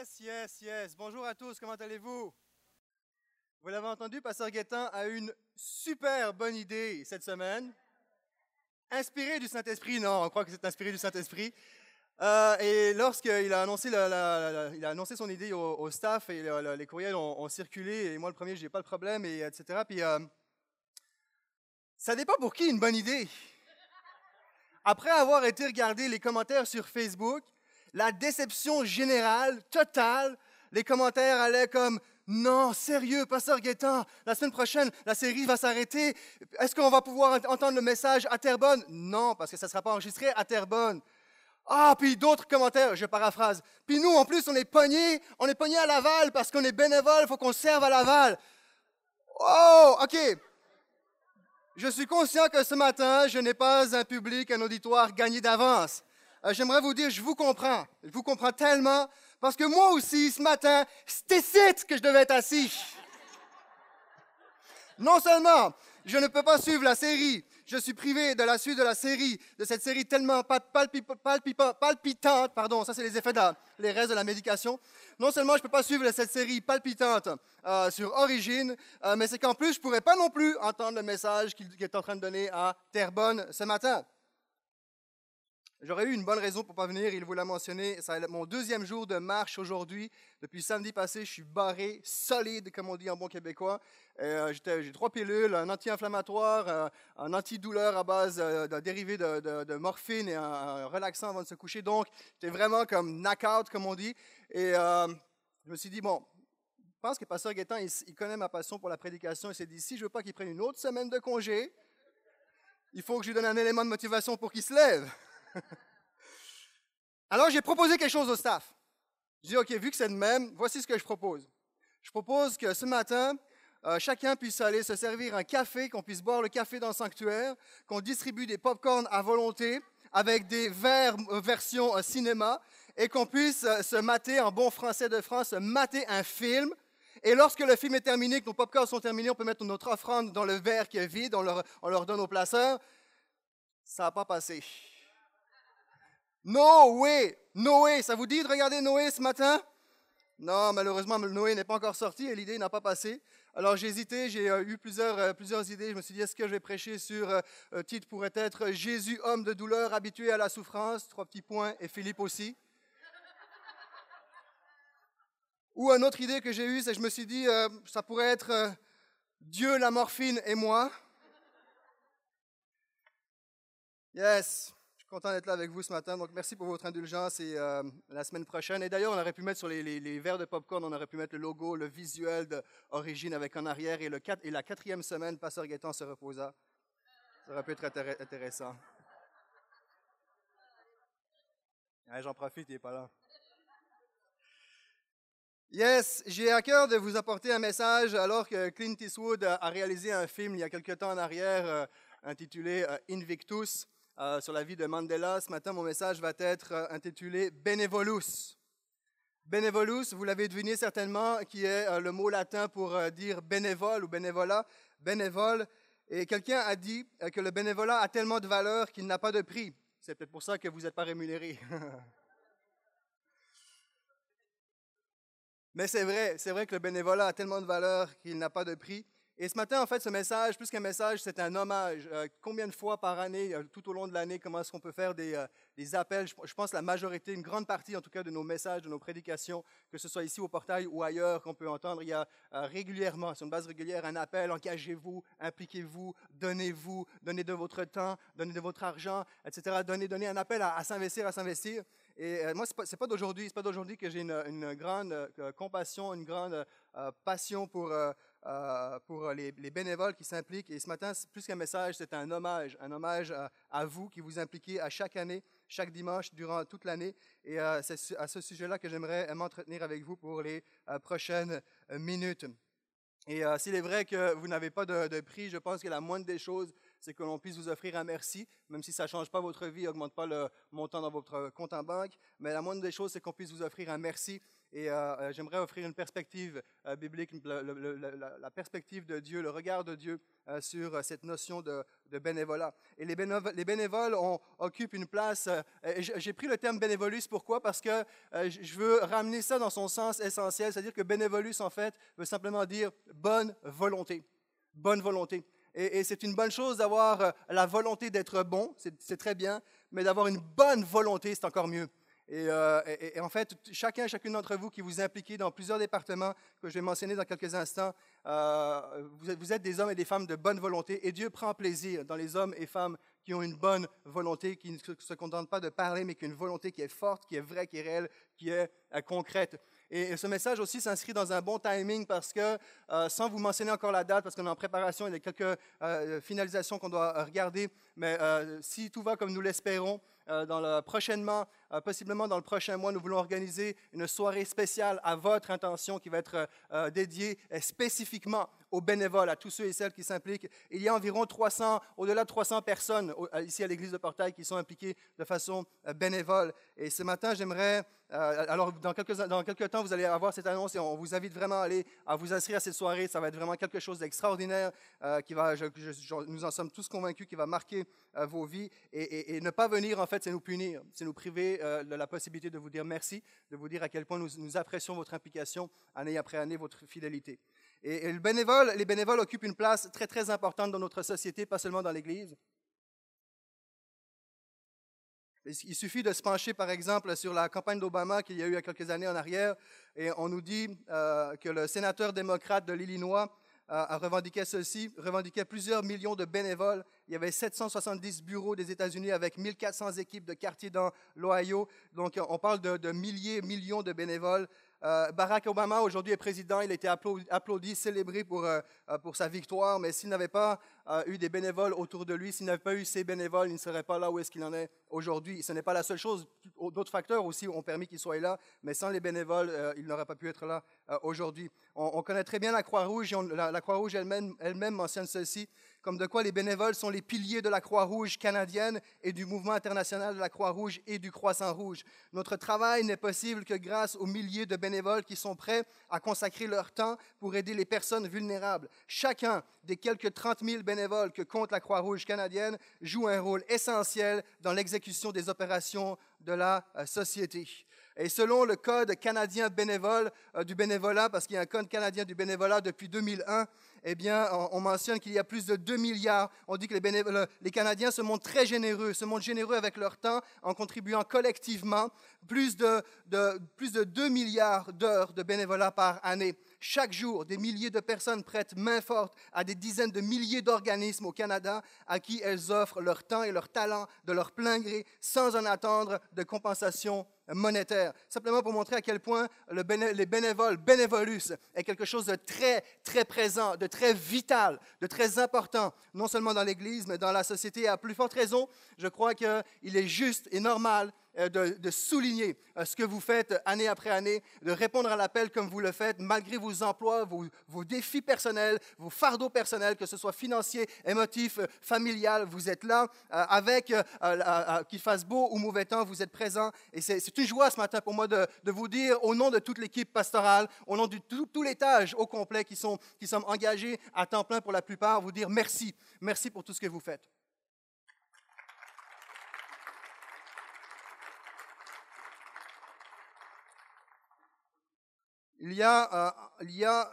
Yes, yes, yes. Bonjour à tous, comment allez-vous? Vous l'avez entendu, Pasteur Guétin a une super bonne idée cette semaine. Inspiré du Saint-Esprit, non, on croit que c'est inspiré du Saint-Esprit. Euh, et lorsqu'il a annoncé, a annoncé son idée au, staff et le- le- les courriels ont, circulé, et moi le premier, je n'ai pas le problème, et etc. Puis euh, ça dépend pour qui une bonne idée. Après avoir été regarder les commentaires sur Facebook, la déception générale, totale, les commentaires allaient comme non, sérieux, Pasteur Guétin, la semaine prochaine, la série va s'arrêter. Est-ce qu'on va pouvoir ent- entendre le message à Terrebonne? Non, parce que ça ne sera pas enregistré à Terrebonne. Ah, puis d'autres commentaires, je paraphrase. Puis nous, en plus, on est pognés, on est pognés à Laval parce qu'on est bénévole, il faut qu'on serve à Laval. Oh, OK. Je suis conscient que ce matin, je n'ai pas un public, un auditoire gagné d'avance. Euh, J'aimerais vous dire, je vous comprends. Je vous comprends tellement parce que moi aussi, ce matin, c'était ici que je devais être assis. Non seulement je ne peux pas suivre la série, je suis privé de la suite de la série, de cette série tellement pa- palpi- palpi- palpitante, pardon, ça c'est les effets de la- les restes de la médication. Non seulement je ne peux pas suivre cette série palpitante euh, sur Origine, euh, mais c'est qu'en plus je ne pourrais pas non plus entendre le message qu'il qu'il est en train de donner à Terrebonne ce matin. J'aurais eu une bonne raison pour pas venir, il vous l'a mentionné. C'est mon deuxième jour de marche aujourd'hui. Depuis samedi passé, je suis barré, solide, comme on dit en bon québécois. Euh, J'ai trois pilules, un anti-inflammatoire, euh, un antidouleur à base euh, d'un dérivé de, morphine et un, relaxant avant de se coucher. Donc, j'étais vraiment comme knock-out, comme on dit. Et euh, je me suis dit, bon, je pense que Pasteur Guétin, il, il connaît ma passion pour la prédication. Il s'est dit, si je veux pas qu'il prenne une autre semaine de congé, il faut que je lui donne un élément de motivation pour qu'il se lève. Alors, j'ai proposé quelque chose au staff. Je dis, OK, vu que c'est le même, voici ce que je propose. Je propose que ce matin, euh, chacun puisse aller se servir un café, qu'on puisse boire le café dans le sanctuaire, qu'on distribue des pop-corn à volonté avec des verres euh, version euh, cinéma et qu'on puisse se mater, en bon français de France, se mater un film. Et lorsque le film est terminé, que nos pop-corn sont terminés, on peut mettre notre offrande dans le verre qui est vide, on leur, on leur donne au placeur. Ça n'a pas passé. Noé, Noé, ça vous dit de regarder Noé ce matin? Non, malheureusement, Noé n'est pas encore sorti et l'idée n'a pas passé. Alors j'ai hésité, j'ai euh, eu plusieurs, euh, plusieurs idées. Je me suis dit, est-ce que je vais prêcher sur, euh, titre pourrait être Jésus, homme de douleur, habitué à la souffrance, trois petits points, et Philippe aussi. Ou une autre idée que j'ai eue, c'est je me suis dit, euh, ça pourrait être Dieu, la morphine et moi. Yes, content d'être là avec vous ce matin. Donc, merci pour votre indulgence et euh, la semaine prochaine. Et d'ailleurs, on aurait pu mettre sur les, verres de popcorn, on aurait pu mettre le logo, le visuel d'origine avec en arrière et, le et la quatrième semaine, Pasteur Gaétan se reposa. Ça aurait pu être intér- intéressant. J'en profite, il n'est pas là. Yes, j'ai à cœur de vous apporter un message alors que Clint Eastwood a a réalisé un film il y a quelque temps en arrière euh, intitulé euh, Invictus euh, sur la vie de Mandela. Ce matin, mon message va être euh, intitulé Benevolus. Benevolus, vous l'avez deviné certainement, qui est euh, le mot latin pour dire bénévole ou bénévolat, bénévole. Et quelqu'un a dit que le bénévolat a tellement de valeur qu'il n'a pas de prix. C'est peut-être pour ça que vous n'êtes pas rémunéré. Mais c'est vrai, c'est vrai que le bénévolat a tellement de valeur qu'il n'a pas de prix. Et ce matin, en fait, ce message, plus qu'un message, c'est un hommage. Euh, combien de fois par année, euh, tout au long de l'année, comment est-ce qu'on peut faire des, euh, des appels? Je, je pense la majorité, une grande partie en tout cas de nos messages, de nos prédications, que ce soit ici au portail ou ailleurs, qu'on peut entendre, il y a régulièrement, sur une base régulière, un appel, engagez-vous, impliquez-vous, donnez-vous, donnez de votre temps, donnez de votre argent, etc. Donnez, donnez un appel à, s'investir, à s'investir. Et moi, ce n'est pas, c'est pas d'aujourd'hui, c'est pas d'aujourd'hui que j'ai une, grande compassion, une grande passion pour, euh, euh, pour les, les bénévoles qui s'impliquent. Et ce matin, plus qu'un message, c'est un hommage, un hommage à, à vous qui vous impliquez à chaque année, chaque dimanche, durant toute l'année. Et euh, c'est à ce sujet-là que j'aimerais m'entretenir avec vous pour les euh, prochaines euh, minutes. Et euh, s'il est vrai que vous n'avez pas de, de prix, je pense que la moindre des choses, c'est que l'on puisse vous offrir un merci, même si ça ne change pas votre vie, augmente pas le montant dans votre compte en banque. Mais la moindre des choses, c'est qu'on puisse vous offrir un merci. Et euh, euh, j'aimerais offrir une perspective biblique, la, perspective de Dieu, le regard de Dieu sur cette notion de, bénévolat. Et les bénévoles, les bénévoles occupent une place. J'ai pris le terme bénévolus, pourquoi? Parce que je veux ramener ça dans son sens essentiel, c'est-à-dire que bénévolus, en fait, veut simplement dire bonne volonté. Bonne volonté. Et, c'est une bonne chose d'avoir euh, la volonté d'être bon, c'est très bien, mais d'avoir une bonne volonté, c'est encore mieux. Euh, et, en fait, chacun et chacune d'entre vous qui vous impliquez dans plusieurs départements que je vais mentionner dans quelques instants, euh, vous, êtes, des hommes et des femmes de bonne volonté et Dieu prend plaisir dans les hommes et femmes qui ont une bonne volonté, qui ne se contentent pas de parler, mais qui ont une volonté qui est forte, qui est vraie, qui est réelle, qui est concrète. Et ce message aussi s'inscrit dans un bon timing parce que, euh, sans vous mentionner encore la date, parce qu'on est en préparation, il y a quelques euh, finalisations qu'on doit regarder, mais euh, si tout va comme nous l'espérons, dans prochainement, possiblement dans le prochain mois, nous voulons organiser une soirée spéciale à votre intention qui va être dédiée spécifiquement aux bénévoles, à tous ceux et celles qui s'impliquent. Il y a environ 300, au-delà de 300 personnes ici à l'église de Portail qui sont impliquées de façon bénévole. Et ce matin, j'aimerais euh, alors, dans quelques, temps, vous allez avoir cette annonce et on vous invite vraiment à aller à vous inscrire à cette soirée. Ça va être vraiment quelque chose d'extraordinaire euh, qui va, nous en sommes tous convaincus, qui va marquer euh, vos vies. Et, ne pas venir, en fait, c'est nous punir, c'est nous priver de la possibilité de vous dire merci, de vous dire à quel point nous, apprécions votre implication année après année, votre fidélité. Et, les bénévoles occupent une place très, très importante dans notre société, pas seulement dans l'Église. Il suffit de se pencher, par exemple, sur la campagne d'Obama qu'il y a eu il y a quelques années en arrière, et on nous dit euh, que le sénateur démocrate de l'Illinois euh, a revendiqué ceci, revendiquait plusieurs millions de bénévoles. Il y avait 770 bureaux des États-Unis avec 1400 équipes de quartiers dans l'Ohio. Donc, on parle de, milliers, millions de bénévoles. Euh, Barack Obama, aujourd'hui, est président. Il a été applaudi, célébré pour, euh, pour sa victoire. Mais s'il n'avait pas eu des bénévoles autour de lui, s'il n'avait pas eu ces bénévoles, il ne serait pas là où est-ce qu'il en est aujourd'hui. Ce n'est pas la seule chose. D'autres facteurs aussi ont permis qu'il soit là. Mais sans les bénévoles, il n'aurait pas pu être là aujourd'hui. On, connaît très bien la Croix-Rouge. La, la Croix-Rouge elle-même elle -même mentionne ceci comme de quoi les bénévoles sont les piliers de la Croix-Rouge canadienne et du mouvement international de la Croix-Rouge et du Croissant-Rouge. Notre travail n'est possible que grâce aux milliers de bénévoles qui sont prêts à consacrer leur temps pour aider les personnes vulnérables. Chacun des quelques 30 000 bénévoles que compte la Croix-Rouge canadienne joue un rôle essentiel dans l'exécution des opérations de la euh, société. Et selon le Code canadien bénévole euh, du bénévolat, parce qu'il y a un Code canadien du bénévolat depuis 2001, eh bien, on, mentionne qu'il y a plus de 2 milliards. On dit que les, Canadiens se montrent très généreux, se montrent généreux avec leur temps en contribuant collectivement plus de plus de 2 milliards d'heures de bénévolat par année. Chaque jour, des milliers de personnes prêtent main forte à des dizaines de milliers d'organismes au Canada à qui elles offrent leur temps et leur talent de leur plein gré sans en attendre de compensation monétaire. Simplement pour montrer à quel point le les bénévoles, bénévolus, est quelque chose de très, très présent, de très vital, de très important, non seulement dans l'Église, mais dans la société. À plus forte raison, je crois qu'il est juste et normal euh, de, souligner euh, ce que vous faites année après année, de répondre à l'appel comme vous le faites, malgré vos emplois, vos, défis personnels, vos fardeaux personnels, que ce soit financier, émotif, euh, familial, vous êtes là avec, qu'il fasse beau ou mauvais temps, vous êtes présent. Et c'est une joie ce matin pour moi de, vous dire, au nom de toute l'équipe pastorale, au nom de tout, tout l'étage au complet qui sont, qui sont engagés à temps plein pour la plupart, vous dire merci. Merci pour tout ce que vous faites. Il y a, euh, il y a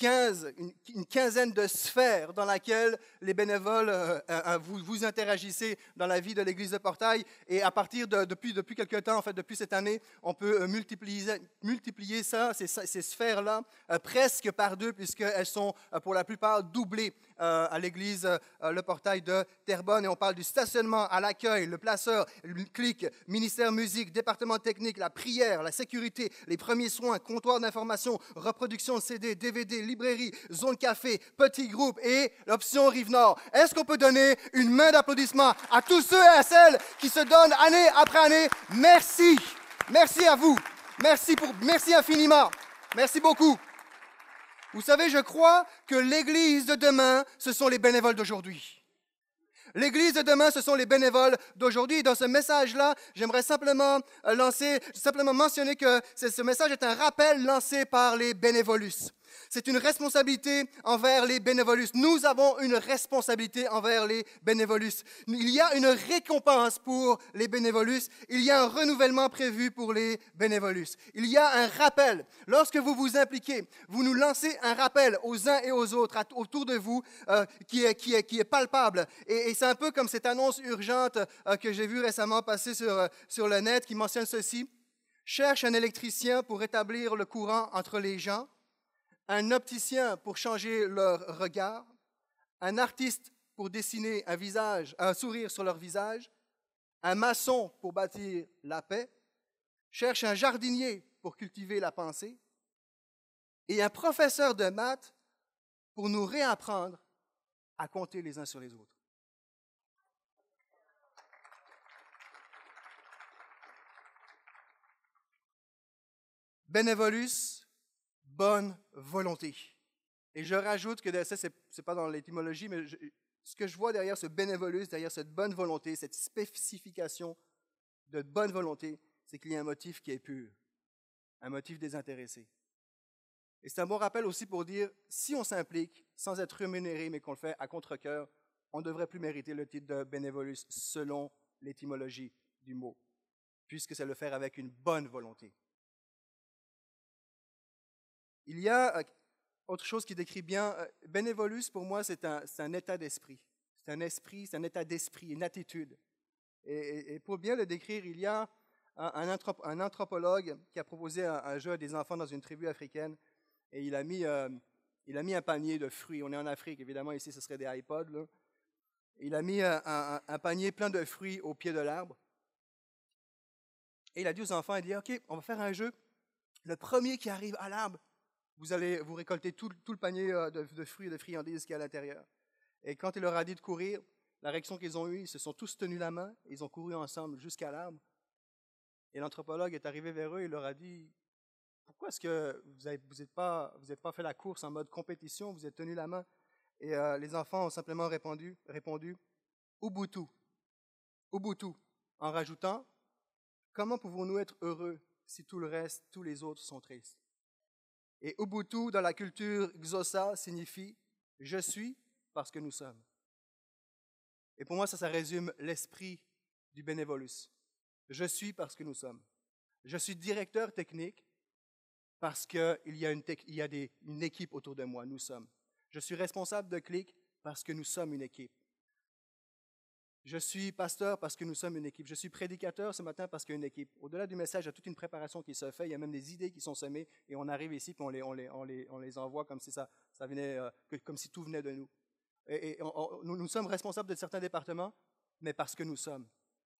15, une, quinzaine de sphères dans lesquelles les bénévoles, euh, euh, vous, vous interagissez dans la vie de l'Église de Portail. Et à partir de, depuis, depuis quelques temps, en fait, depuis cette année, on peut multiplier, multiplier ça, ces, sphères-là, presque par deux, puisqu'elles sont pour la plupart doublées euh, à l'église euh, Le Portail de Terrebonne et on parle du stationnement, à l'accueil, le placeur, le clic, ministère musique, département technique, la prière, la sécurité, les premiers soins, comptoir d'information, reproduction de CD, DVD, librairie, zone café, petit groupe et l'option Rive Nord. Est-ce qu'on peut donner une main d'applaudissement à tous ceux et à celles qui se donnent année après année? Merci. Merci à vous. Merci, pour, merci infiniment. Merci beaucoup. Vous savez, je crois que l'Église de demain, ce sont les bénévoles d'aujourd'hui. L'Église de demain, ce sont les bénévoles d'aujourd'hui. Dans ce message-là, j'aimerais simplement euh, lancer, simplement mentionner que ce message est un rappel lancé par les bénévolus. C'est une responsabilité envers les bénévolus. Nous avons une responsabilité envers les bénévolus. Il y a une récompense pour les bénévolus. Il y a un renouvellement prévu pour les bénévolus. Il y a un rappel. Lorsque vous vous impliquez, vous nous lancez un rappel aux uns et aux autres autour de vous euh, qui, est, qui, est, palpable. Et, c'est un peu comme cette annonce urgente euh, que j'ai vue récemment passer sur, euh, sur le net qui mentionne ceci. Cherche un électricien pour établir le courant entre les gens un opticien pour changer leur regard, un artiste pour dessiner un visage, un sourire sur leur visage, un maçon pour bâtir la paix, cherche un jardinier pour cultiver la pensée, et un professeur de maths pour nous réapprendre à compter les uns sur les autres. Bénévolus bonne volonté. Et je rajoute que ça, ce n'est pas dans l'étymologie, mais ce que je vois derrière ce bénévolus, derrière cette bonne volonté, cette spécification de bonne volonté, c'est qu'il y a un motif qui est pur, un motif désintéressé. Et c'est un bon rappel aussi pour dire, si on s'implique sans être rémunéré, mais qu'on le fait à contre-coeur, on ne devrait plus mériter le titre de bénévolus selon l'étymologie du mot, puisque c'est le faire avec une bonne volonté. Il y a euh, autre chose qui décrit bien, euh, bénévolus pour moi c'est un, un, état d'esprit. C'est un esprit, c'est un état d'esprit, une attitude. Et, pour bien le décrire, il y a un, un, anthropologue qui a proposé un, jeu à des enfants dans une tribu africaine et il a, mis, euh, il a mis un panier de fruits. On est en Afrique, évidemment, ici ce serait des iPods. Il a mis un, panier plein de fruits au pied de l'arbre. Et il a dit aux enfants, il dit, OK, on va faire un jeu. Le premier qui arrive à l'arbre, vous allez vous récolter tout, le panier euh, de, fruits et de friandises qui est à l'intérieur. Et quand il leur a dit de courir, la réaction qu'ils ont eue, ils se sont tous tenus la main, ils ont couru ensemble jusqu'à l'arbre. Et l'anthropologue est arrivé vers eux et leur a dit Pourquoi est-ce que vous n'avez pas fait la course en mode compétition, vous êtes tenus la main? Et euh, les enfants ont simplement répondu, répondu Ubuntu. Ubuntu. En rajoutant Comment pouvons-nous être heureux si tout le reste, tous les autres sont tristes? Et Ubuntu, dans la culture Xhosa, signifie je suis parce que nous sommes. Et pour moi, ça, ça résume l'esprit du bénévolus. Je suis parce que nous sommes. Je suis directeur technique parce qu'il y a, une, une équipe autour de moi. Nous sommes. Je suis responsable de clic parce que nous sommes une équipe. Je suis pasteur parce que nous sommes une équipe. Je suis prédicateur ce matin parce qu'il y a une équipe. Au-delà du message, il y a toute une préparation qui se fait. Il y a même des idées qui sont semées et on arrive ici et on les, envoie comme si, tout venait de nous. Nous, sommes responsables de certains départements, mais parce que nous sommes.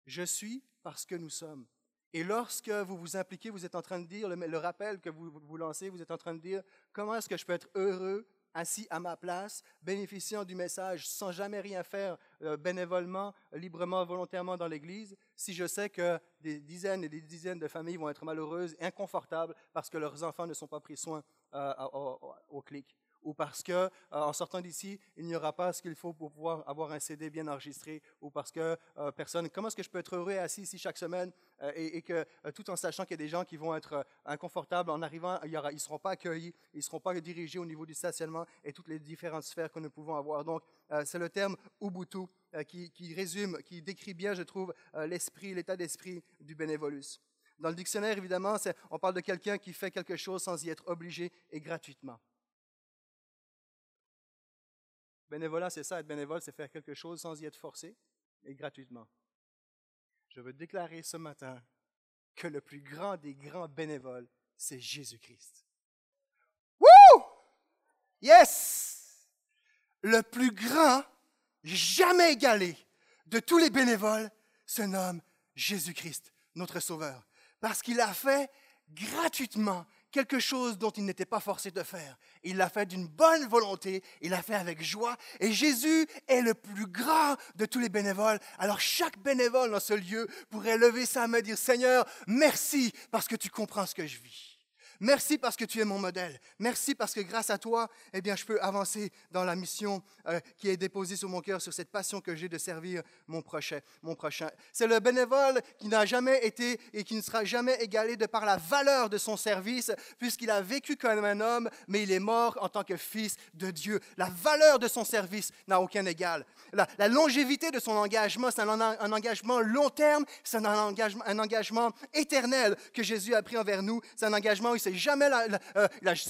Je suis parce que nous sommes. Et lorsque vous vous impliquez, vous êtes en train de dire, le, rappel que vous lancez, vous êtes en train de dire, comment est-ce que je peux être heureux assis à ma place, bénéficiant du message sans jamais rien faire euh, bénévolement, librement, volontairement dans l'Église, si je sais que des dizaines et des dizaines de familles vont être malheureuses, inconfortables, parce que leurs enfants ne sont pas pris soin euh, au clic ou parce que euh, en sortant d'ici, il n'y aura pas ce qu'il faut pour pouvoir avoir un CD bien enregistré, ou parce que euh, personne. Comment est-ce que je peux être heureux assis ici chaque semaine euh, et, que tout en sachant qu'il y a des gens qui vont être inconfortables en arrivant, ils ne seront pas accueillis, ils ne seront pas dirigés au niveau du stationnement et toutes les différentes sphères que nous pouvons avoir. Donc, c'est le terme Ubuntu qui, qui, résume, qui décrit bien, je trouve, l'esprit, l'état d'esprit du bénévolus. Dans le dictionnaire, évidemment, on parle de quelqu'un qui fait quelque chose sans y être obligé et gratuitement. Bénévolat, c'est ça, être bénévole, c'est faire quelque chose sans y être forcé et gratuitement. Je veux déclarer ce matin que le plus grand des grands bénévoles, c'est Jésus-Christ. Wouh! Yes! Le plus grand, jamais égalé de tous les bénévoles, se nomme Jésus-Christ, notre Sauveur. Parce qu'il a fait gratuitement quelque chose dont il n'était pas forcé de faire. Il l'a fait d'une bonne volonté, il l'a fait avec joie. Et Jésus est le plus grand de tous les bénévoles. Alors chaque bénévole dans ce lieu pourrait lever sa main et dire, Seigneur, merci parce que tu comprends ce que je vis. Merci parce que tu es mon modèle. Merci parce que grâce à toi, eh bien, je peux avancer dans la mission euh, qui est déposée sur mon cœur, sur cette passion que j'ai de servir mon prochain. Mon prochain. C'est le bénévole qui n'a jamais été et qui ne sera jamais égalé de par la valeur de son service, puisqu'il a vécu comme un homme, mais il est mort en tant que fils de Dieu. La valeur de son service n'a aucun égal. La, longévité de son engagement, c'est un, engagement long terme, c'est un engagement, un engagement éternel que Jésus a pris envers nous. C'est un engagement où il s'est jamais, euh,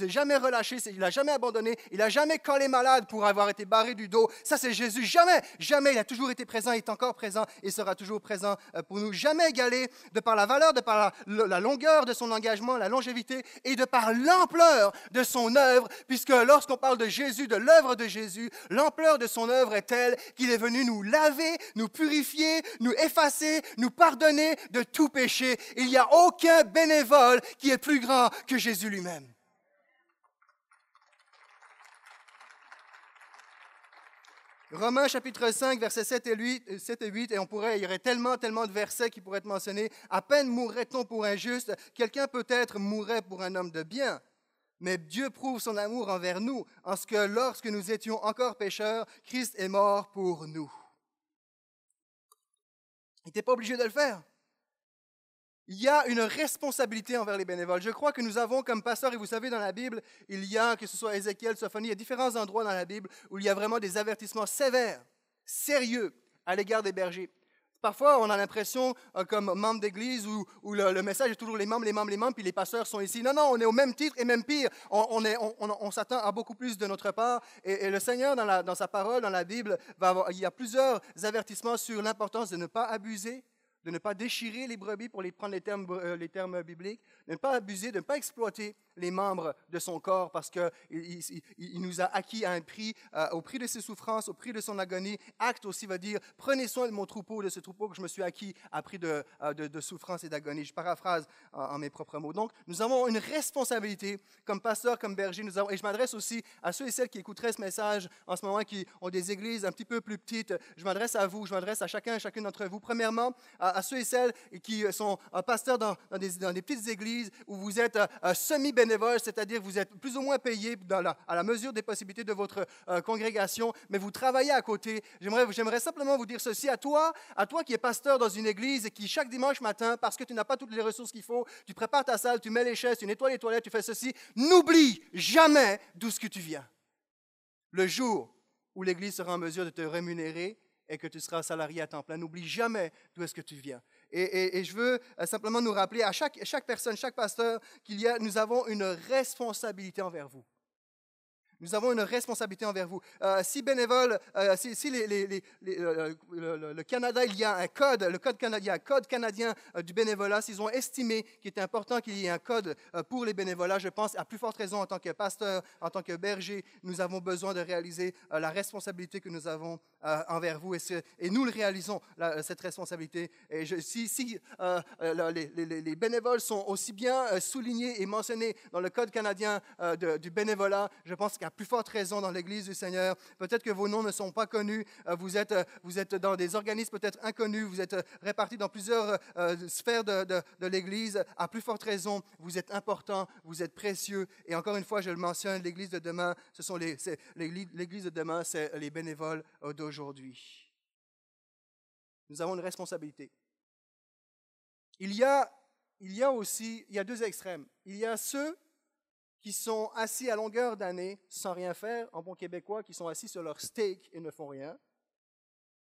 jamais relâché, il n'a jamais abandonné, il n'a jamais collé malade pour avoir été barré du dos. Ça, c'est Jésus. Jamais, jamais. Il a toujours été présent, il est encore présent et sera toujours présent euh, pour nous. Jamais égalé de par la valeur, de par la, la longueur de son engagement, la longévité et de par l'ampleur de son œuvre, puisque lorsqu'on parle de Jésus, de l'œuvre de Jésus, l'ampleur de son œuvre est telle qu'il est venu nous laver, nous purifier, nous effacer, nous pardonner de tout péché. Il n'y a aucun bénévole qui est plus grand que Jésus lui-même. Romains chapitre 5, versets 7 et 8, 7 et 8, et on pourrait, il y aurait tellement, tellement de versets qui pourraient être mentionnés. À peine mourrait-on pour un juste, quelqu'un peut-être mourrait pour un homme de bien. Mais Dieu prouve son amour envers nous en ce que lorsque nous étions encore pécheurs, Christ est mort pour nous. Il n'était pas obligé de le faire. Il y a une responsabilité envers les bénévoles. Je crois que nous avons comme pasteur, et vous savez, dans la Bible, il y a, que ce soit Ézéchiel, Sophonie, il y a différents endroits dans la Bible où il y a vraiment des avertissements sévères, sérieux à l'égard des bergers. Parfois, on a l'impression, euh, comme membre d'église, où, le, message est toujours les membres, les membres, les membres, puis les pasteurs sont ici. Non, non, on est au même titre et même pire. On, s'attend à beaucoup plus de notre part. Et, le Seigneur, dans, sa parole, dans la Bible, il y a plusieurs avertissements sur l'importance de ne pas abuser, de ne pas déchirer les brebis, pour les prendre les termes, euh, les termes bibliques, de ne pas abuser, de ne pas exploiter les membres de son corps parce qu'il il, nous a acquis à un prix, euh, au prix de ses souffrances, au prix de son agonie. Acte aussi va dire, prenez soin de mon troupeau, de ce troupeau que je me suis acquis à prix de, euh, de, souffrance et d'agonie. Je paraphrase en, mes propres mots. Donc, nous avons une responsabilité comme pasteur, comme berger. Nous avons, et je m'adresse aussi à ceux et celles qui écouteraient ce message en ce moment, qui ont des églises un petit peu plus petites. Je m'adresse à vous, je m'adresse à chacun et chacune d'entre vous. Premièrement, à, ceux et celles qui sont pasteurs dans, dans, des, petites églises où vous êtes euh, semi-bénévoles c'est-à-dire vous êtes plus ou moins payé à la mesure des possibilités de votre euh, congrégation, mais vous travaillez à côté. J'aimerais simplement vous dire ceci à toi, à toi qui es pasteur dans une église et qui chaque dimanche matin, parce que tu n'as pas toutes les ressources qu'il faut, tu prépares ta salle, tu mets les chaises, tu nettoies les toilettes, tu fais ceci, n'oublie jamais d'où ce que tu viens. Le jour où l'Église sera en mesure de te rémunérer et que tu seras salarié à temps plein, n'oublie jamais d'où est-ce que tu viens. Et, je veux euh, simplement nous rappeler à chaque, chaque personne, chaque pasteur, qu'il y a, nous avons une responsabilité envers vous. Nous avons une responsabilité envers vous. Euh, si bénévole, euh, si, euh, le, Canada, il y a un code, le code canadien, code canadien du bénévolat, s'ils ont estimé qu'il était important qu'il y ait un code pour les bénévolats, je pense à plus forte raison en tant que pasteur, en tant que berger, nous avons besoin de réaliser la responsabilité que nous avons envers vous et, nous le réalisons, cette responsabilité. Et si les, bénévoles sont aussi bien soulignés et mentionnés dans le code canadien du bénévolat, je pense qu'à plus forte raison dans l'Église du Seigneur. Peut-être que vos noms ne sont pas connus, euh, vous êtes, euh, vous êtes dans des organismes peut-être inconnus, vous êtes euh, répartis dans plusieurs sphères de, de l'Église. À plus forte raison, vous êtes importants, vous êtes précieux. Et encore une fois, je le mentionne, l'Église de demain, ce sont les, l'Église de demain, c'est les bénévoles d'aujourd'hui. Nous avons une responsabilité. Il y a, il y a aussi, il y a deux extrêmes. Il y a ceux qui sont assis à longueur d'année sans rien faire, en bon québécois, qui sont assis sur leur steak et ne font rien.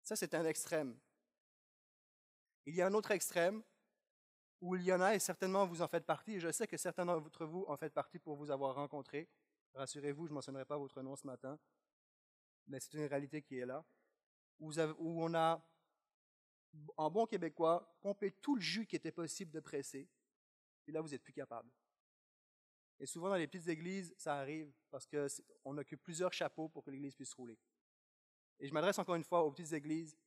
Ça, c'est un extrême. Il y a un autre extrême où il y en a, et certainement vous en faites partie, et je sais que certains d'entre vous en faites partie pour vous avoir rencontré. Rassurez-vous, je ne mentionnerai pas votre nom ce matin, mais c'est une réalité qui est là, où, où on a, en bon québécois, pompé tout le jus qui était possible de presser, et là, vous n'êtes plus capable. Et souvent, dans les petites églises, ça arrive parce qu'on occupe plusieurs chapeaux pour que l'église puisse rouler. Et je m'adresse encore une fois aux petites églises.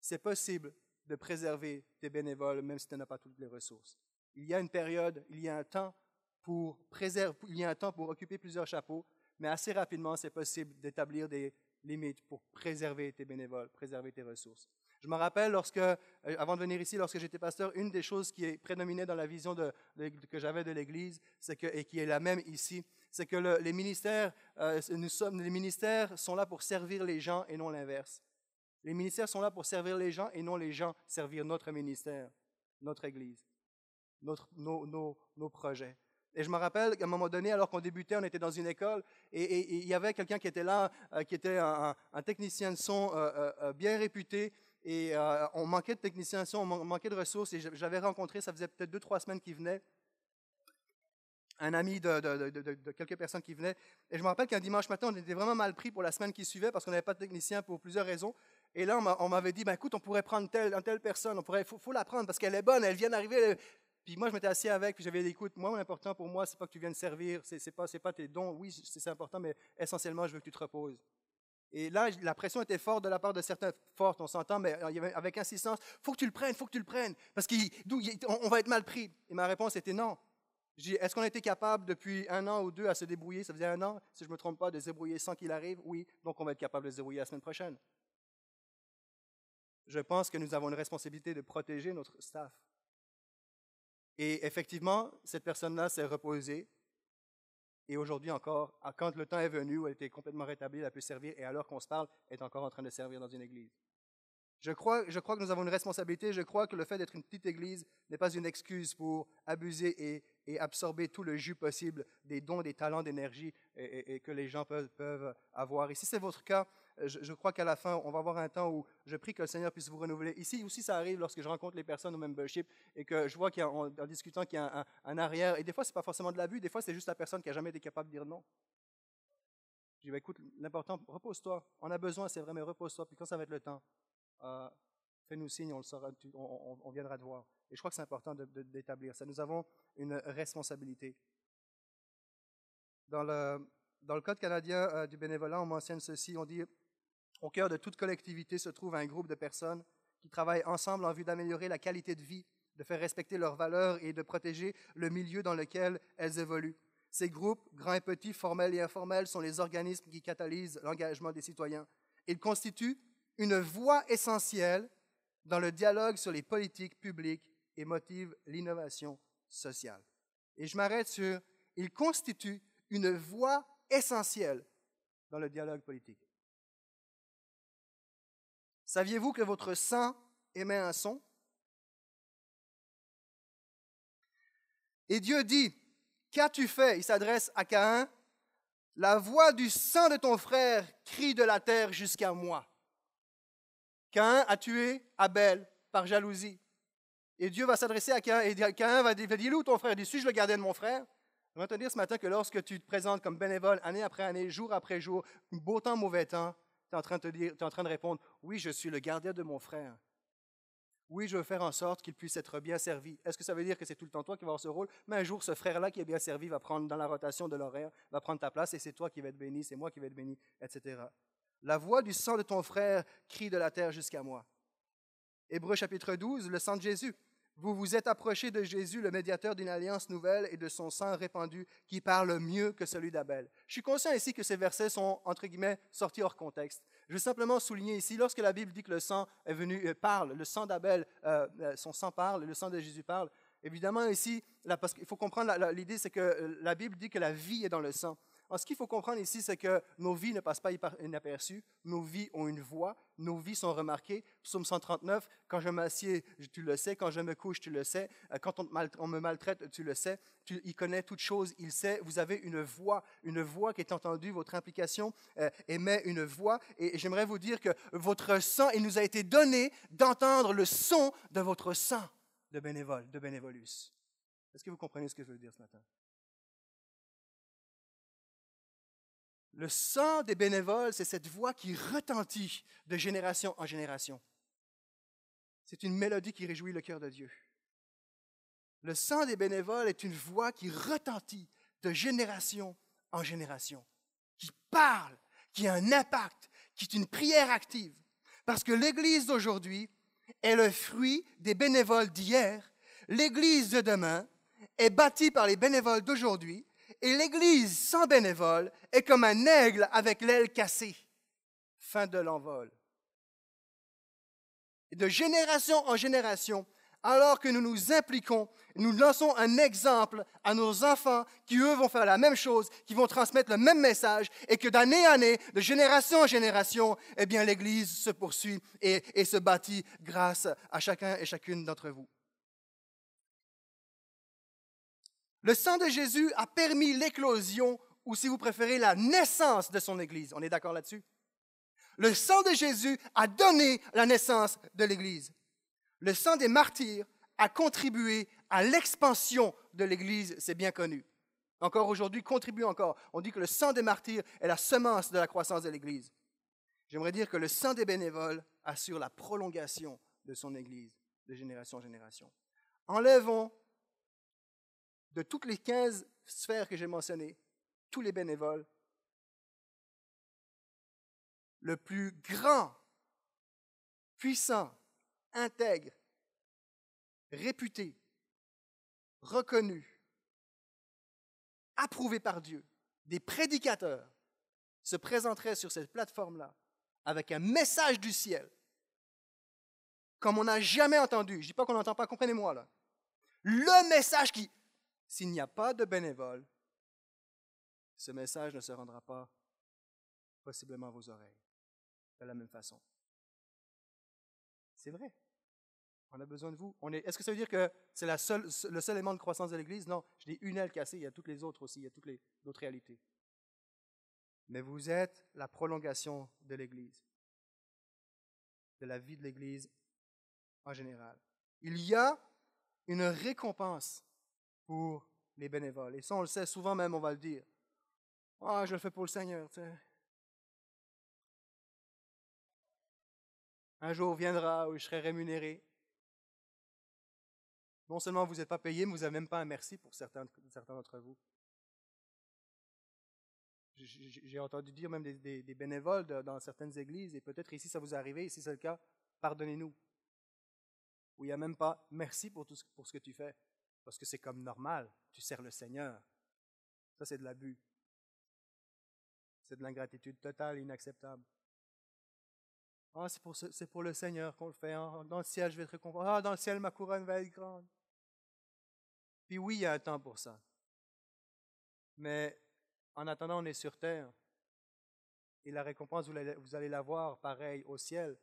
C'est possible de préserver tes bénévoles, même si tu n'as pas toutes les ressources. Il y a une période, il y a un temps pour préserver, il y a un temps pour occuper plusieurs chapeaux, mais assez rapidement, c'est possible d'établir des limites pour préserver tes bénévoles, préserver tes ressources. Je me rappelle, euh, avant de venir ici, lorsque j'étais pasteur, une des choses qui prédominait dans la vision que j'avais de l'Église, que, et qui est la même ici, c'est que les, ministères, euh, les ministères sont là pour servir les gens et non l'inverse. Les ministères sont là pour servir les gens et non les gens servir notre ministère, notre Église, nos projets. Et je me rappelle qu'à un moment donné, alors qu'on débutait, on était dans une école et, il y avait quelqu'un qui était là, euh, qui était un, technicien de son bien réputé et euh, on manquait de techniciens, on manquait de ressources. Et j'avais rencontré, ça faisait peut-être deux, trois semaines qu'il venait, un ami de, quelques personnes qui venaient. Et je me rappelle qu'un dimanche matin, on était vraiment mal pris pour la semaine qui suivait parce qu'on n'avait pas de technicien pour plusieurs raisons. Et là, on m'avait dit, ben, écoute, on pourrait prendre telle, personne, il faut, faut, la prendre parce qu'elle est bonne, elle vient d'arriver. Puis moi, je m'étais assis avec, puis j'avais dit, écoute, moi, l'important pour moi, c'est pas que tu viennes servir, c'est, pas, pas tes dons. Oui, c'est important, mais essentiellement, je veux que tu te reposes. Et là, la pression était forte de la part de certains, fortes, on s'entend, mais avec insistance, faut que tu le prennes, faut que tu le prennes, parce qu'on va être mal pris. Et ma réponse était non. Est-ce qu'on a été capable depuis un an ou deux à se débrouiller? Ça faisait un an, si je ne me trompe pas, de se débrouiller sans qu'il arrive Oui, donc on va être capable de se débrouiller la semaine prochaine. Je pense que nous avons une responsabilité de protéger notre staff. Et effectivement, cette personne-là s'est reposée, et aujourd'hui encore, quand le temps est venu où elle était complètement rétablie, elle a pu servir, et alors qu'on se parle, est encore en train de servir dans une église. Je crois, je crois que nous avons une responsabilité. Je crois que le fait d'être une petite église n'est pas une excuse pour abuser et, absorber tout le jus possible des dons, des talents, d'énergie et, que les gens peuvent avoir. Et si c'est votre cas, je, crois qu'à la fin, on va avoir un temps où je prie que le Seigneur puisse vous renouveler. Ici aussi, ça arrive lorsque je rencontre les personnes au membership et que je vois qu'en en discutant qu'il y a un, arrière. Et des fois, ce n'est pas forcément de l'abus, des fois, c'est juste la personne qui n'a jamais été capable de dire non. Je dis, bah, écoute, l'important, repose-toi. On a besoin, c'est vrai, mais repose-toi. Puis quand ça va être le temps, euh, fais-nous signe, on, viendra te voir. Et je crois que c'est important d'établir ça. Nous avons une responsabilité. Dans le, dans le Code canadien euh, du bénévolat, on mentionne ceci, on dit au cœur de toute collectivité se trouve un groupe de personnes qui travaillent ensemble en vue d'améliorer la qualité de vie, de faire respecter leurs valeurs et de protéger le milieu dans lequel elles évoluent. Ces groupes, grands et petits, formels et informels, sont les organismes qui catalysent l'engagement des citoyens. Ils constituent une voie essentielle dans le dialogue sur les politiques publiques et motivent l'innovation sociale. Et je m'arrête sur, ils constituent une voie essentielle dans le dialogue politique. Saviez-vous que votre sang émet un son? Et Dieu dit, Qu'as-tu fait? Il s'adresse à Caïn. La voix du sang de ton frère crie de la terre jusqu'à moi. Caïn a tué Abel par jalousie. Et Dieu va s'adresser à Caïn et Caïn va dire, dis où ton frère? Il suis-je le gardien de mon frère? Je vais te dire ce matin que lorsque tu te présentes comme bénévole, année après année, jour après jour, beau temps, mauvais temps, es en train de répondre, oui, je suis le gardien de mon frère. Oui, je veux faire en sorte qu'il puisse être bien servi. Est-ce que ça veut dire que c'est tout le temps toi qui vas avoir ce rôle? Mais un jour, ce frère-là qui est bien servi va prendre dans la rotation de l'horaire, va prendre ta place et c'est toi qui vas être béni, c'est moi qui vais être béni, etc. La voix du sang de ton frère crie de la terre jusqu'à moi. Hébreu chapitre 12, le sang de Jésus. Vous vous êtes approché de Jésus, le médiateur d'une alliance nouvelle et de son sang répandu qui parle mieux que celui d'Abel. Je suis conscient ici que ces versets sont, entre guillemets, sortis hors contexte. Je veux simplement souligner ici, lorsque la Bible dit que le sang est venu, euh, parle, le sang d'Abel, euh, euh, son sang parle, le sang de Jésus parle, évidemment ici, parce qu'il faut comprendre, l'idée c'est que la Bible dit que la vie est dans le sang ce qu'il faut comprendre ici, c'est que nos vies ne passent pas inaperçues. Nos vies ont une voix. Nos vies sont remarquées. Psaume 139, quand je m'assieds, tu le sais. Quand je me couche, tu le sais. Euh, quand on, me maltraite, tu le sais. il connaît toutes choses, il sait. Vous avez une voix, une voix qui est entendue. Votre implication euh, émet une voix. Et j'aimerais vous dire que votre sang, il nous a été donné d'entendre le son de votre sang de bénévole, de bénévolus. Est-ce que vous comprenez ce que je veux dire ce matin? Le sang des bénévoles, c'est cette voix qui retentit de génération en génération. C'est une mélodie qui réjouit le cœur de Dieu. Le sang des bénévoles est une voix qui retentit de génération en génération, qui parle, qui a un impact, qui est une prière active. Parce que l'Église d'aujourd'hui est le fruit des bénévoles d'hier. L'Église de demain est bâtie par les bénévoles d'aujourd'hui et l'Église sans bénévole est comme un aigle avec l'aile cassée. Fin de l'envol. De génération en génération, alors que nous nous impliquons, nous lançons un exemple à nos enfants qui, eux, vont faire la même chose, qui vont transmettre le même message, et que d'année en année, de génération en génération, eh l'Église se poursuit et se bâtit grâce à chacun et chacune d'entre vous. Le sang de Jésus a permis l'éclosion, ou si vous préférez, la naissance de son Église. On est d'accord là-dessus? Le sang de Jésus a donné la naissance de l'Église. Le sang des martyrs a contribué à l'expansion de l'Église, c'est bien connu. Encore aujourd'hui, contribue encore. On dit que le sang des martyrs est la semence de la croissance de l'Église. J'aimerais dire que le sang des bénévoles assure la prolongation de son Église de génération en génération. Enlevons de toutes les 15 sphères que j'ai mentionnées, tous les bénévoles, le plus grand, puissant, intègre, réputé, reconnu, approuvé par Dieu, des prédicateurs se présenteraient sur cette plateforme-là avec un message du ciel, comme on n'a jamais entendu. Je ne dis pas qu'on n'entend pas, comprenez-moi là. Le message qui, s'il n'y a pas de bénévoles, ce message ne se rendra pas possiblement à vos oreilles de la même façon. C'est vrai. On a besoin de vous. est, ce que ça veut dire que c'est le seul élément de croissance de l'Église? Non, je dis une aile cassée, il y a toutes les autres aussi, il y a toutes les autres réalités. Mais vous êtes la prolongation de l'Église, de la vie de l'Église en général. Il y a une récompense pour les bénévoles. Et ça, on le sait souvent même, on va le dire. Ah, je le fais pour le Seigneur. Tu sais. Un jour viendra où je serai rémunéré. Non seulement vous n'êtes pas payé, mais vous n'avez même pas un merci pour certains, d'entre vous. J'ai entendu dire même des, bénévoles dans certaines églises, et peut-être ici ça vous est arrivé, si c'est le cas, pardonnez-nous. Où il n'y a même pas merci pour, tout ce, pour ce que tu fais, parce que c'est comme normal, tu sers le Seigneur. Ça, c'est de l'abus. C'est de l'ingratitude totale, inacceptable. Ah, c'est pour, le Seigneur qu'on le fait. Hein. Dans le ciel, je vais être récompensé. Ah, dans le ciel, ma couronne va être grande. Puis oui, il y a un temps pour ça. Mais en attendant, on est sur terre. Et la récompense, vous allez la voir pareil au ciel.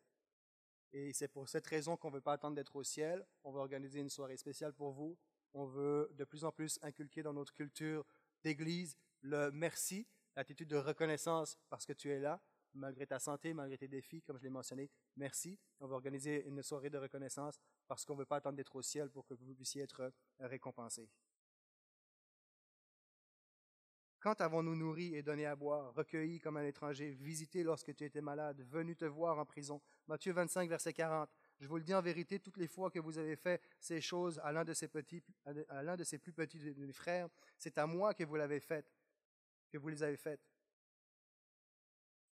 Et c'est pour cette raison qu'on ne veut pas attendre d'être au ciel. On veut organiser une soirée spéciale pour vous. On veut de plus en plus inculquer dans notre culture d'Église le merci, l'attitude de reconnaissance parce que tu es là malgré ta santé, malgré tes défis, comme je l'ai mentionné. Merci. On va organiser une soirée de reconnaissance parce qu'on ne veut pas attendre d'être au ciel pour que vous puissiez être euh, récompensés. Quand avons-nous nourri et donné à boire, recueilli comme un étranger, visité lorsque tu étais malade, venu te voir en prison? Matthieu 25, verset 40. Je vous le dis en vérité, toutes les fois que vous avez fait ces choses à l'un de ces petits, à l'un de ces plus petits frères, c'est à moi que vous l'avez fait, que vous les avez faites.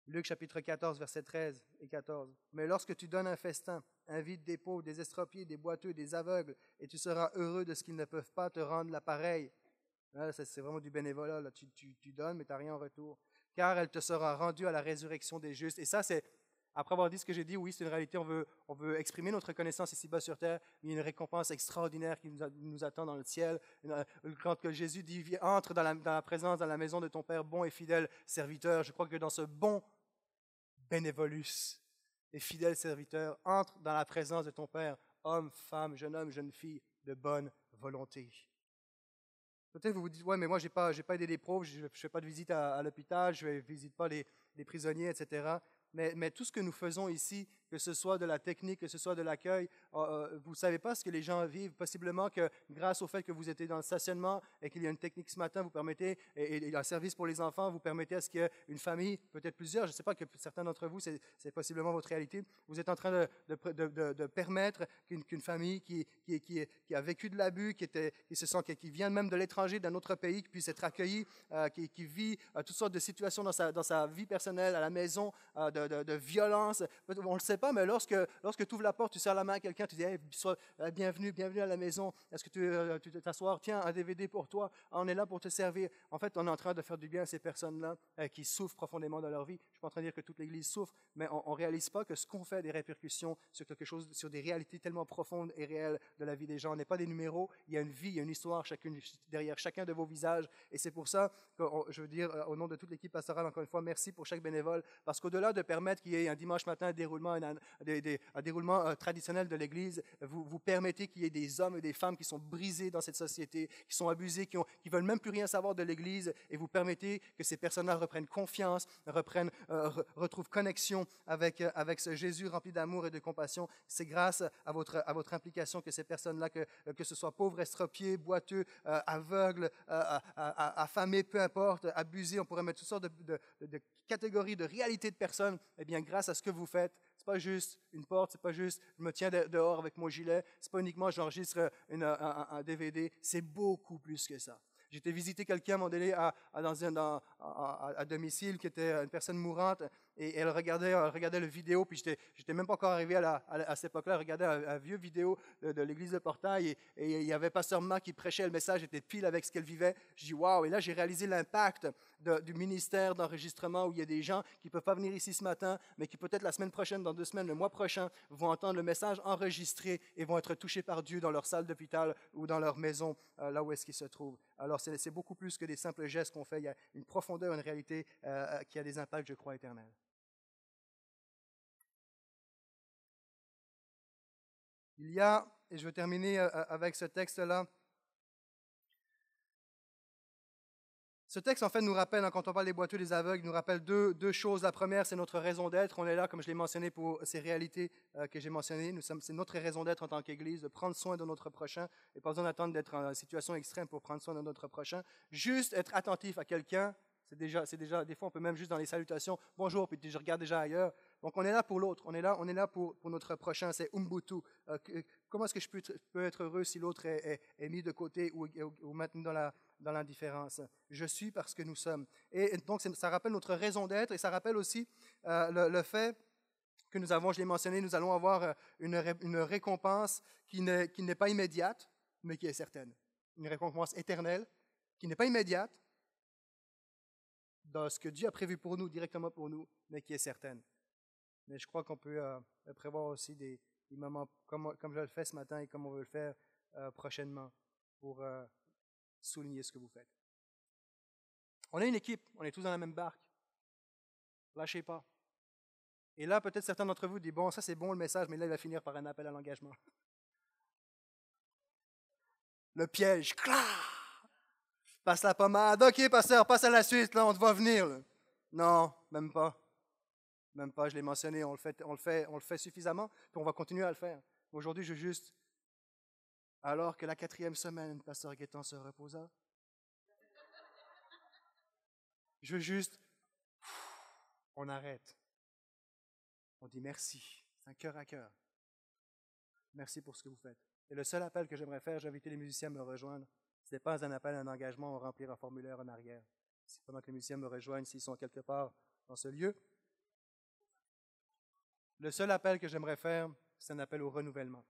Luc chapitre 14, verset 13 et 14. Mais lorsque tu donnes un festin, invite des pauvres, des estropiés, des boiteux, des aveugles, et tu seras heureux de ce qu'ils ne peuvent pas te rendre l'appareil. C'est vraiment du bénévolat. Tu, tu donnes, mais tu n'as rien en retour. Car elle te sera rendue à la résurrection des justes. Et ça, c'est, après avoir dit ce que j'ai dit, oui, c'est une réalité. On veut, on veut exprimer notre connaissance ici-bas sur terre, mais il y a une récompense extraordinaire qui nous, attend dans le ciel. Quand que Jésus dit, entre dans la, présence, dans la maison de ton Père, bon et fidèle serviteur, je crois que dans ce bon bénévolus et fidèle serviteur, entre dans la présence de ton Père, homme, femme, jeune homme, jeune fille, de bonne volonté. Peut-être vous vous dites, ouais, mais moi, je n'ai pas, pas aidé les pauvres, je ne fais pas de visite à, l'hôpital, je ne visite pas les prisonniers, etc. Mais, tout ce que nous faisons ici, que ce soit de la technique, que ce soit de l'accueil. Euh, euh, vous ne savez pas ce que les gens vivent. Possiblement que grâce au fait que vous étiez dans le stationnement et qu'il y a une technique ce matin, vous permettez, et, un service pour les enfants, vous permettez à ce qu'il y ait une famille, peut-être plusieurs, je ne sais pas que certains d'entre vous, c'est possiblement votre réalité, vous êtes en train de, permettre qu'une famille qui, a vécu de l'abus, qui, se sent, qui vient même de l'étranger, d'un autre pays, qui puisse être accueillie, euh, qui, vit toutes sortes de situations dans sa, vie personnelle, à la maison, de, de, violence. On le sait mais lorsque, lorsque tu ouvres la porte, tu serres la main à quelqu'un, tu dis sois, bienvenue, bienvenue à la maison. Est-ce que tu, tu t'asseoir? Tiens, un DVD pour toi. Ah, on est là pour te servir. En fait, on est en train de faire du bien à ces personnes-là qui souffrent profondément dans leur vie. Je ne suis pas en train de dire que toute l'Église souffre, mais on ne réalise pas que ce qu'on fait a des répercussions sur quelque chose, sur des réalités tellement profondes et réelles de la vie des gens. On n'est pas des numéros, il y a une vie, il y a une histoire derrière chacun de vos visages. Et c'est pour ça que je veux dire, euh, au nom de toute l'équipe pastorale, encore une fois, merci pour chaque bénévole, parce qu'au-delà de permettre qu'il y ait un dimanche matin un déroulement, un, un déroulement euh, traditionnel de l'Église, vous, vous permettez qu'il y ait des hommes et des femmes qui sont brisés dans cette société, qui sont abusés, qui, ont, veulent même plus rien savoir de l'Église, et vous permettez que ces personnes-là reprennent confiance, reprennent, euh, retrouvent connexion avec, avec ce Jésus rempli d'amour et de compassion. C'est grâce à votre, à votre implication que ces personnes-là, que, que ce soit pauvres, estropiés, boiteux, aveugles, affamés, peu importe, abusés, on pourrait mettre toutes sortes de, de, catégories, de réalités de personnes, eh bien, grâce à ce que vous faites, c'est pas juste une porte, c'est pas juste je me tiens dehors avec mon gilet, c'est pas uniquement j'enregistre un, DVD, c'est beaucoup plus que ça. J'étais visiter quelqu'un à un, à, à, domicile qui était une personne mourante et elle regardait, le vidéo, puis j'étais, j'étais même pas encore arrivé à, cette époque-là, elle regardait un, vieux vidéo de, l'église de Portail, et, il y avait Pasteur Ma qui prêchait, le message était pile avec ce qu'elle vivait. Je dis, waouh, et là j'ai réalisé l'impact du ministère d'enregistrement où il y a des gens qui peuvent pas venir ici ce matin, mais qui peut-être la semaine prochaine, dans deux semaines, le mois prochain, vont entendre le message enregistré et vont être touchés par Dieu dans leur salle d'hôpital ou dans leur maison, euh, là où est-ce qu'ils se trouvent. Alors c'est, beaucoup plus que des simples gestes qu'on fait, il y a une profondeur, une réalité euh, euh, qui a des impacts, je crois, éternels. Il y a, et je vais terminer euh, euh, avec ce texte-là, Ce texte, en fait, nous rappelle, hein, quand on parle des boiteux, des aveugles, nous rappelle deux, choses. La première, c'est notre raison d'être. On est là, comme je l'ai mentionné, pour ces réalités euh, que j'ai mentionnées. C'est notre raison d'être en tant qu'Église, de prendre soin de notre prochain, et pas besoin d'attendre d'être en situation extrême pour prendre soin de notre prochain. Juste être attentif à quelqu'un, c'est déjà, des fois, on peut même juste dans les salutations, bonjour, puis je regarde déjà ailleurs. Donc, on est là pour l'autre, on est là, on est là pour, pour notre prochain, c'est Umbutu. Euh, comment est-ce que je peux, être heureux si l'autre est, mis de côté ou, ou, maintenu dans la, dans l'indifférence? Je suis parce que nous sommes. Et, donc, ça rappelle notre raison d'être et ça rappelle aussi euh, le, fait que nous avons, je l'ai mentionné, nous allons avoir euh, une, une récompense qui qui n'est pas immédiate, mais qui est certaine. Une récompense éternelle qui n'est pas immédiate dans ce que Dieu a prévu pour nous, directement pour nous, mais qui est certaine. Mais je crois qu'on peut euh, prévoir aussi des, moments comme, comme, je le fais ce matin et comme on veut le faire euh, prochainement pour euh, souligner ce que vous faites. On est une équipe, on est tous dans la même barque. Lâchez pas. Et là, peut-être certains d'entre vous disent, bon, ça c'est bon le message, mais là, il va finir par un appel à l'engagement. Le piège, Passe la pommade. OK, pasteur, passe à la suite, là, on te voit venir. Non, même pas. Même pas, je l'ai mentionné, on le, fait, on, le fait, suffisamment, puis on va continuer à le faire. Aujourd'hui, je veux juste, alors que la quatrième semaine, pasteur Guétan se reposa, je veux juste, on arrête. On dit merci. C'est un cœur à cœur. Merci pour ce que vous faites. Et le seul appel que j'aimerais faire, j'ai invité les musiciens à me rejoindre. Ce n'est pas un appel un engagement, on remplir un formulaire en arrière. C'est pendant que les musiciens me rejoignent, s'ils sont quelque part dans ce lieu. Le seul appel que j'aimerais faire, c'est un appel au renouvellement.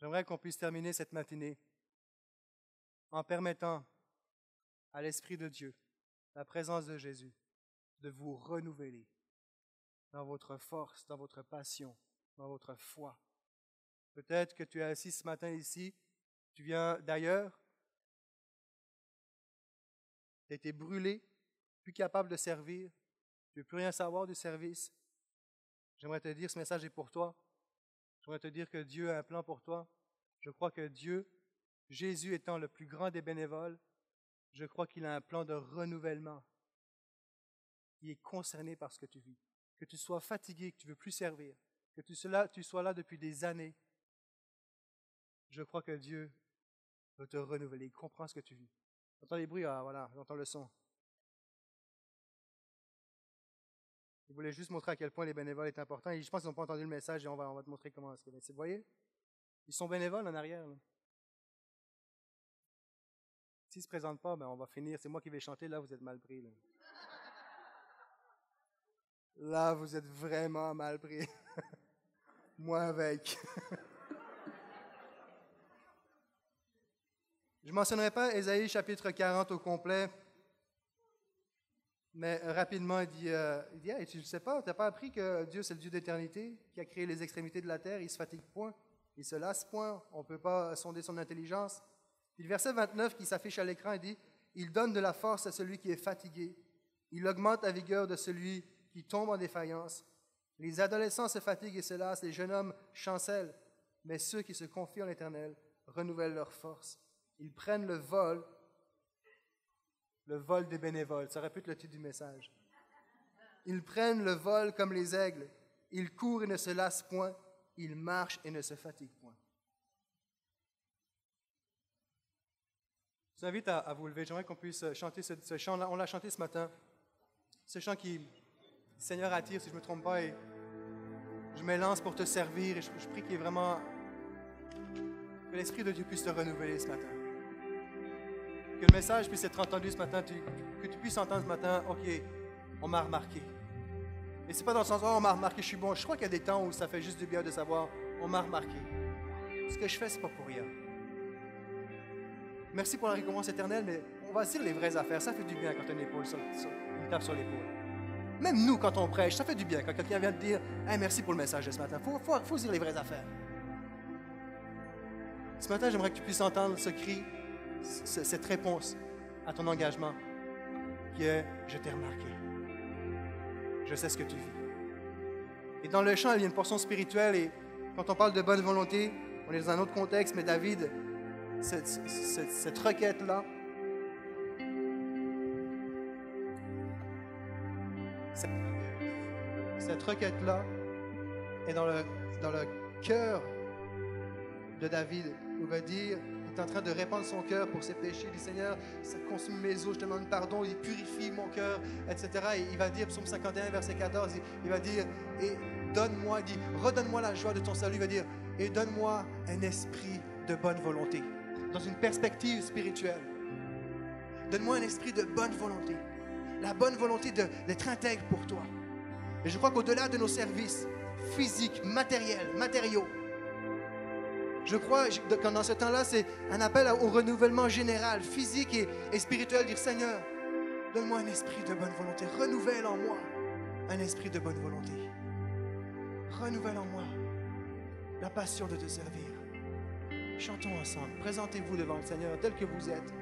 J'aimerais qu'on puisse terminer cette matinée en permettant à l'Esprit de Dieu, la présence de Jésus, de vous renouveler dans votre force, dans votre passion, dans votre foi. Peut-être que tu es assis ce matin ici, tu viens d'ailleurs, tu as été brûlé, plus capable de servir, tu ne veux plus rien savoir du service, J'aimerais te dire, ce message est pour toi. J'aimerais te dire que Dieu a un plan pour toi. Je crois que Dieu, Jésus étant le plus grand des bénévoles, je crois qu'il a un plan de renouvellement. Il est concerné par ce que tu vis. Que tu sois fatigué, que tu ne veux plus servir, que tu sois, là, tu sois là depuis des années. Je crois que Dieu veut te renouveler. Il comprend ce que tu vis. J'entends les bruits, ah voilà, j'entends le son. Je voulais juste montrer à quel point les bénévoles est important. Et je pense qu'ils n'ont pas entendu le message et on va, te montrer comment. Vous voyez? Ils sont bénévoles en arrière. S'ils ne se présentent pas, ben on va finir. C'est moi qui vais chanter. Là, vous êtes mal pris. Là, vous êtes vraiment mal pris. Moi avec. Je ne mentionnerai pas Ésaïe chapitre 40 au complet, mais rapidement, il dit, euh, il dit tu ne sais pas, tu n'as pas appris que Dieu, c'est le Dieu d'éternité, qui a créé les extrémités de la terre, il se fatigue point, il se lasse point, on ne peut pas sonder son intelligence. Puis le verset 29 qui s'affiche à l'écran, il dit, il donne de la force à celui qui est fatigué, il augmente la vigueur de celui qui tombe en défaillance. Les adolescents se fatiguent et se lassent, les jeunes hommes chancellent, mais ceux qui se confient en l'Éternel renouvellent leur force. Ils prennent le vol, le vol des bénévoles. Ça répète le titre du message. Ils prennent le vol comme les aigles. Ils courent et ne se lassent point. Ils marchent et ne se fatiguent point. Je vous invite à, vous lever. J'aimerais qu'on puisse chanter ce, chant-là. On l'a chanté ce matin. Ce chant qui, Seigneur, attire, si je ne me trompe pas, et je m'élance pour te servir. Et je, je prie qu'il ait vraiment que l'Esprit de Dieu puisse te renouveler ce matin que le message puisse être entendu ce matin, que tu puisses entendre ce matin, OK, on m'a remarqué. Et c'est pas dans le sens, oh, on m'a remarqué, je suis bon. Je crois qu'il y a des temps où ça fait juste du bien de savoir, on m'a remarqué. Ce que je fais, c'est pas pour rien. Merci pour la récompense éternelle, mais on va dire les vraies affaires. Ça fait du bien quand on une, épaule sur, une tape sur l'épaule. Même nous, quand on prêche, ça fait du bien quand quelqu'un vient te dire hey, merci pour le message de ce matin. Il faut, faut dire les vraies affaires. Ce matin, j'aimerais que tu puisses entendre ce cri cette réponse à ton engagement qui est Je t'ai remarqué. Je sais ce que tu vis. Et dans le chant, il y a une portion spirituelle et quand on parle de bonne volonté, on est dans un autre contexte, mais David, cette, cette, requête-là, cette, requête-là est dans le, cœur de David, où va dire est en train de répandre son cœur pour ses péchés. Il dit Seigneur, ça consume mes os, je demande pardon. Il purifie mon cœur, etc. Et il va dire, psaume 51, verset 14, il va dire Et donne-moi, il dit Redonne-moi la joie de ton salut. Il va dire Et donne-moi un esprit de bonne volonté. Dans une perspective spirituelle. Donne-moi un esprit de bonne volonté. La bonne volonté d'être intègre pour toi. Et je crois qu'au-delà de nos services physiques, matériels, matériaux, je crois que dans ce temps-là, c'est un appel au renouvellement général, physique et, spirituel. Dire Seigneur, donne-moi un esprit de bonne volonté. Renouvelle en moi un esprit de bonne volonté. Renouvelle en moi la passion de te servir. Chantons ensemble. Présentez-vous devant le Seigneur tel que vous êtes.